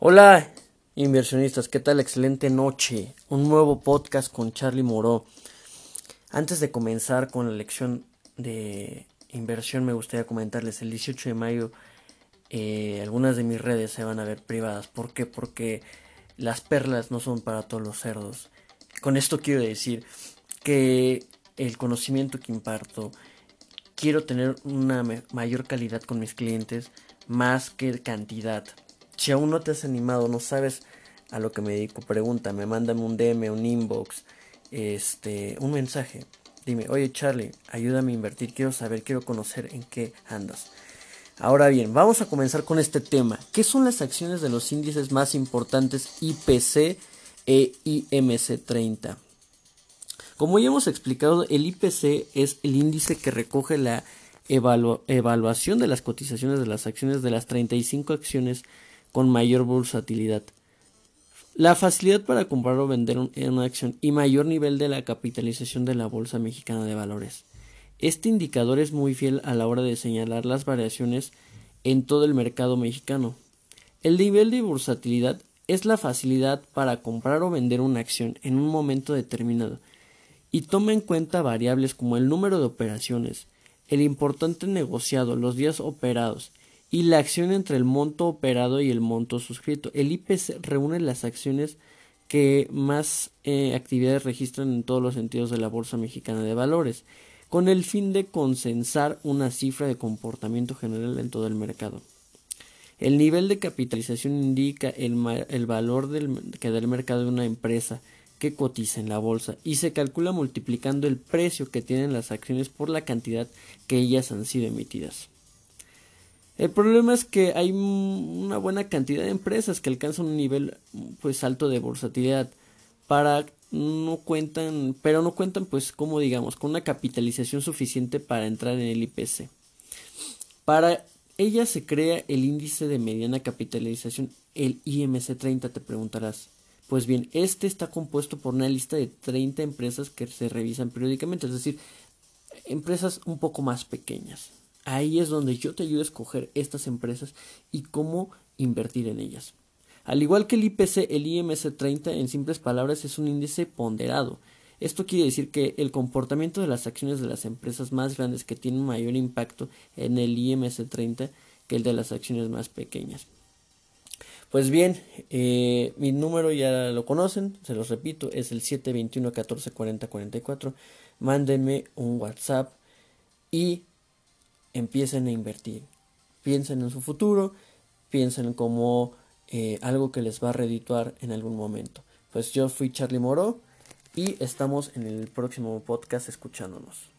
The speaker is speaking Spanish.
Hola inversionistas, ¿qué tal? Excelente noche. Un nuevo podcast con Charlie Moró. Antes de comenzar con la lección de inversión me gustaría comentarles el 18 de mayo eh, algunas de mis redes se van a ver privadas. ¿Por qué? Porque las perlas no son para todos los cerdos. Con esto quiero decir que el conocimiento que imparto quiero tener una mayor calidad con mis clientes más que cantidad si aún no te has animado, no sabes a lo que me dedico, pregúntame, mándame un DM, un inbox, este, un mensaje. Dime, oye Charlie, ayúdame a invertir, quiero saber, quiero conocer en qué andas. Ahora bien, vamos a comenzar con este tema. ¿Qué son las acciones de los índices más importantes IPC e IMC 30? Como ya hemos explicado, el IPC es el índice que recoge la evaluación de las cotizaciones de las acciones de las 35 acciones con mayor bursatilidad. La facilidad para comprar o vender una acción y mayor nivel de la capitalización de la Bolsa Mexicana de Valores. Este indicador es muy fiel a la hora de señalar las variaciones en todo el mercado mexicano. El nivel de bursatilidad es la facilidad para comprar o vender una acción en un momento determinado y toma en cuenta variables como el número de operaciones, el importante negociado, los días operados, y la acción entre el monto operado y el monto suscrito. El IPC reúne las acciones que más eh, actividades registran en todos los sentidos de la Bolsa Mexicana de Valores, con el fin de consensar una cifra de comportamiento general en todo el mercado. El nivel de capitalización indica el, el valor del, que da el mercado de una empresa que cotiza en la bolsa y se calcula multiplicando el precio que tienen las acciones por la cantidad que ellas han sido emitidas. El problema es que hay una buena cantidad de empresas que alcanzan un nivel pues alto de bursatilidad para no cuentan, pero no cuentan pues como digamos con una capitalización suficiente para entrar en el IPC. Para ella se crea el índice de mediana capitalización, el IMC 30 te preguntarás. Pues bien, este está compuesto por una lista de 30 empresas que se revisan periódicamente, es decir, empresas un poco más pequeñas. Ahí es donde yo te ayudo a escoger estas empresas y cómo invertir en ellas. Al igual que el IPC, el IMC 30 en simples palabras es un índice ponderado. Esto quiere decir que el comportamiento de las acciones de las empresas más grandes que tienen mayor impacto en el IMC 30 que el de las acciones más pequeñas. Pues bien, eh, mi número ya lo conocen, se los repito, es el 721 14 40 44. Mándenme un WhatsApp y empiecen a invertir. Piensen en su futuro, piensen como eh, algo que les va a redituar en algún momento. Pues yo fui Charlie Moro y estamos en el próximo podcast escuchándonos.